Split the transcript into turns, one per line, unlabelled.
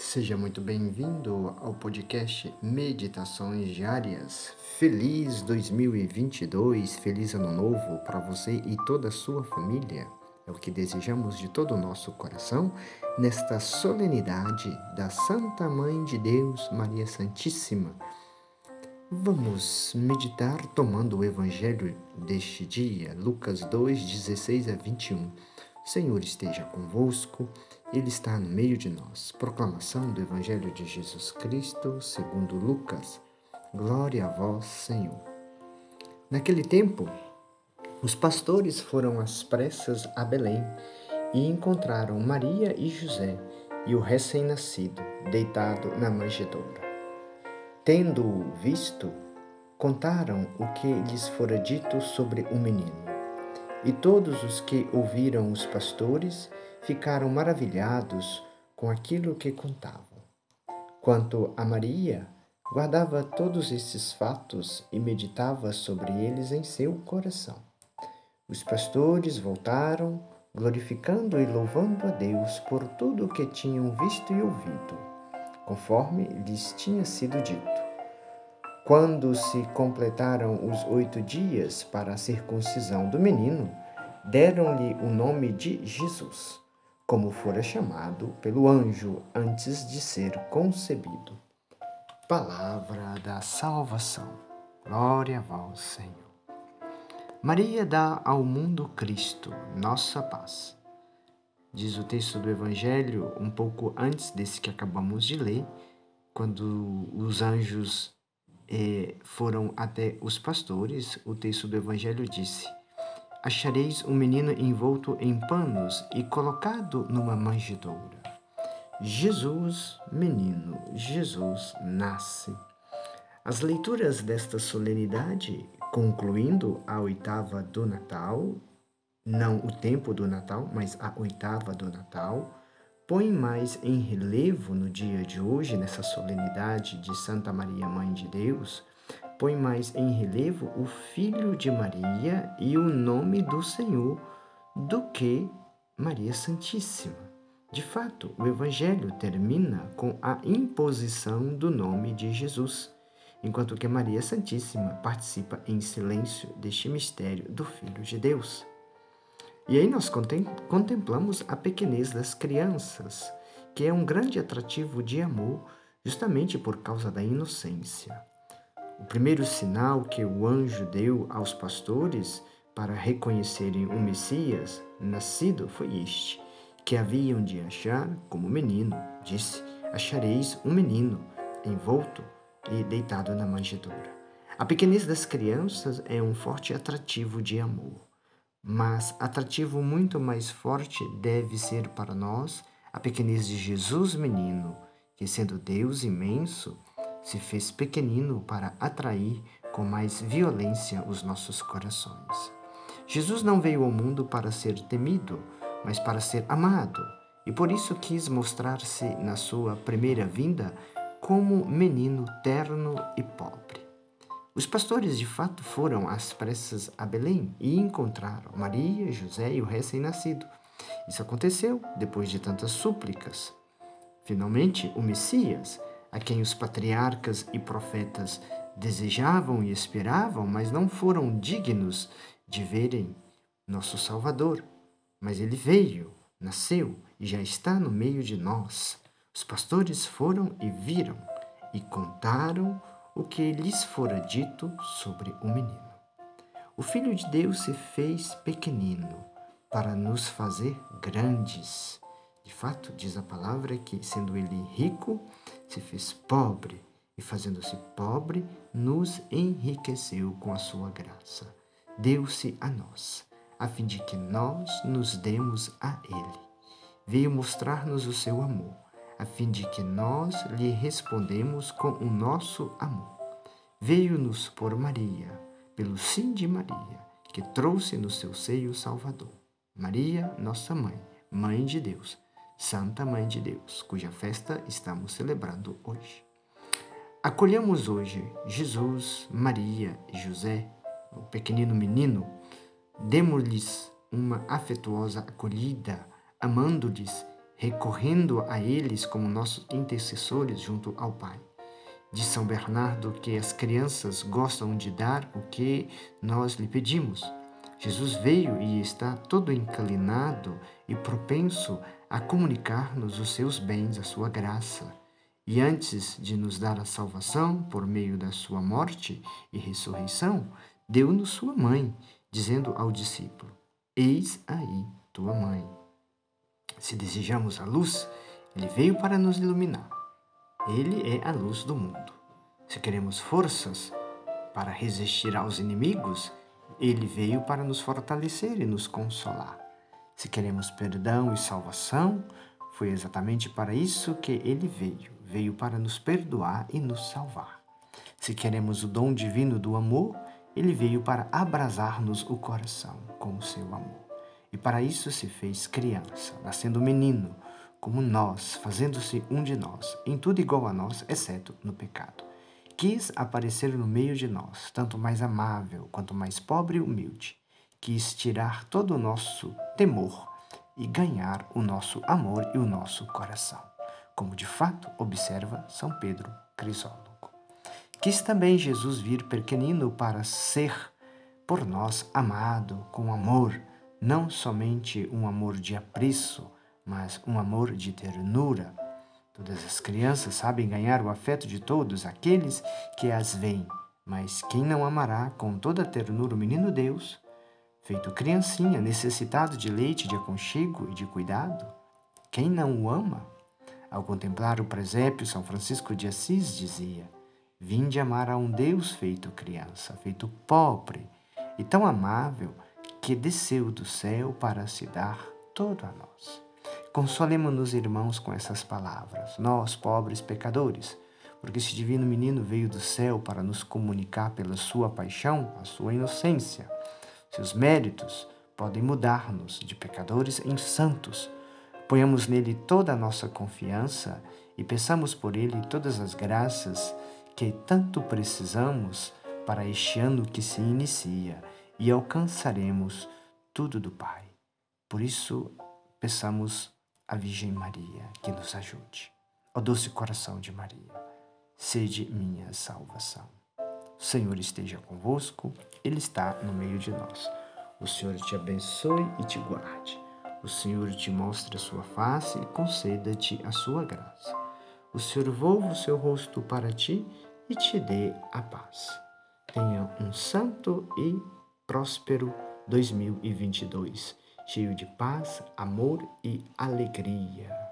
Seja muito bem-vindo ao podcast Meditações Diárias. Feliz 2022, feliz ano novo para você e toda a sua família. É o que desejamos de todo o nosso coração nesta solenidade da Santa Mãe de Deus, Maria Santíssima. Vamos meditar tomando o evangelho deste dia, Lucas 2, 16 a 21. Senhor esteja convosco, Ele está no meio de nós. Proclamação do Evangelho de Jesus Cristo, segundo Lucas. Glória a vós, Senhor. Naquele tempo, os pastores foram às pressas a Belém e encontraram Maria e José e o recém-nascido deitado na manjedoura. Tendo-o visto, contaram o que lhes fora dito sobre o menino. E todos os que ouviram os pastores ficaram maravilhados com aquilo que contavam. Quanto a Maria, guardava todos esses fatos e meditava sobre eles em seu coração. Os pastores voltaram, glorificando e louvando a Deus por tudo o que tinham visto e ouvido, conforme lhes tinha sido dito. Quando se completaram os oito dias para a circuncisão do menino, deram-lhe o nome de Jesus, como fora chamado pelo anjo antes de ser concebido. Palavra da salvação. Glória a vós, Senhor. Maria dá ao mundo Cristo, nossa paz. Diz o texto do Evangelho, um pouco antes desse que acabamos de ler, quando os anjos eh, foram até os pastores, o texto do Evangelho disse: Achareis um menino envolto em panos e colocado numa manjedoura. Jesus, menino, Jesus nasce. As leituras desta solenidade, concluindo a oitava do Natal, não o tempo do Natal, mas a oitava do Natal, põe mais em relevo no dia de hoje, nessa solenidade de Santa Maria, Mãe de Deus, põe mais em relevo o Filho de Maria e o nome do Senhor do que Maria Santíssima. De fato, o Evangelho termina com a imposição do nome de Jesus, enquanto que Maria Santíssima participa em silêncio deste mistério do Filho de Deus. E aí nós contemplamos a pequenez das crianças, que é um grande atrativo de amor, justamente por causa da inocência. O primeiro sinal que o anjo deu aos pastores para reconhecerem o Messias nascido foi este, que haviam de achar como menino. Disse: Achareis um menino envolto e deitado na manjedoura. A pequenez das crianças é um forte atrativo de amor. Mas atrativo muito mais forte deve ser para nós a pequenez de Jesus menino, que sendo Deus imenso, se fez pequenino para atrair com mais violência os nossos corações. Jesus não veio ao mundo para ser temido, mas para ser amado, e por isso quis mostrar-se na sua primeira vinda como menino terno e pobre. Os pastores de fato foram às pressas a Belém e encontraram Maria, José e o recém-nascido. Isso aconteceu depois de tantas súplicas. Finalmente, o Messias, a quem os patriarcas e profetas desejavam e esperavam, mas não foram dignos de verem nosso Salvador. Mas ele veio, nasceu e já está no meio de nós. Os pastores foram e viram e contaram o que lhes fora dito sobre o menino. O Filho de Deus se fez pequenino para nos fazer grandes. De fato, diz a palavra que, sendo ele rico, se fez pobre e, fazendo-se pobre, nos enriqueceu com a sua graça. Deu-se a nós, a fim de que nós nos demos a ele. Veio mostrar-nos o seu amor a fim de que nós lhe respondemos com o nosso amor. Veio-nos por Maria, pelo sim de Maria, que trouxe no seu seio o Salvador. Maria, nossa mãe, Mãe de Deus, Santa Mãe de Deus, cuja festa estamos celebrando hoje. Acolhemos hoje Jesus, Maria e José, o pequenino menino, demos-lhes uma afetuosa acolhida, amando-lhes recorrendo a eles como nossos intercessores junto ao Pai. De São Bernardo que as crianças gostam de dar o que nós lhe pedimos. Jesus veio e está todo inclinado e propenso a comunicar-nos os seus bens, a sua graça. E antes de nos dar a salvação por meio da sua morte e ressurreição, deu-nos sua mãe, dizendo ao discípulo: Eis aí tua mãe. Se desejamos a luz, ele veio para nos iluminar. Ele é a luz do mundo. Se queremos forças para resistir aos inimigos, ele veio para nos fortalecer e nos consolar. Se queremos perdão e salvação, foi exatamente para isso que ele veio. Veio para nos perdoar e nos salvar. Se queremos o dom divino do amor, ele veio para abrasar-nos o coração com o seu amor. E para isso se fez criança, nascendo menino, como nós, fazendo-se um de nós, em tudo igual a nós, exceto no pecado. Quis aparecer no meio de nós, tanto mais amável quanto mais pobre e humilde. Quis tirar todo o nosso temor e ganhar o nosso amor e o nosso coração, como de fato observa São Pedro Crisólogo. Quis também Jesus vir pequenino para ser por nós amado com amor não somente um amor de apreço, mas um amor de ternura. Todas as crianças sabem ganhar o afeto de todos aqueles que as veem, mas quem não amará com toda a ternura o menino Deus, feito criancinha, necessitado de leite, de aconchego e de cuidado? Quem não o ama? Ao contemplar o presépio, São Francisco de Assis dizia: Vinde amar a um Deus feito criança, feito pobre e tão amável que desceu do céu para se dar todo a nós. Consolemos-nos, irmãos, com essas palavras, nós, pobres pecadores, porque esse divino menino veio do céu para nos comunicar pela sua paixão, a sua inocência. Seus méritos podem mudar-nos de pecadores em santos. Ponhamos nele toda a nossa confiança e peçamos por ele todas as graças que tanto precisamos para este ano que se inicia e alcançaremos tudo do Pai. Por isso, peçamos à Virgem Maria que nos ajude. Ó doce coração de Maria, sede minha salvação. O Senhor esteja convosco, Ele está no meio de nós. O Senhor te abençoe e te guarde. O Senhor te mostre a sua face e conceda-te a sua graça. O Senhor volva o seu rosto para ti e te dê a paz. Tenha um santo e próspero 2022, cheio de paz, amor e alegria.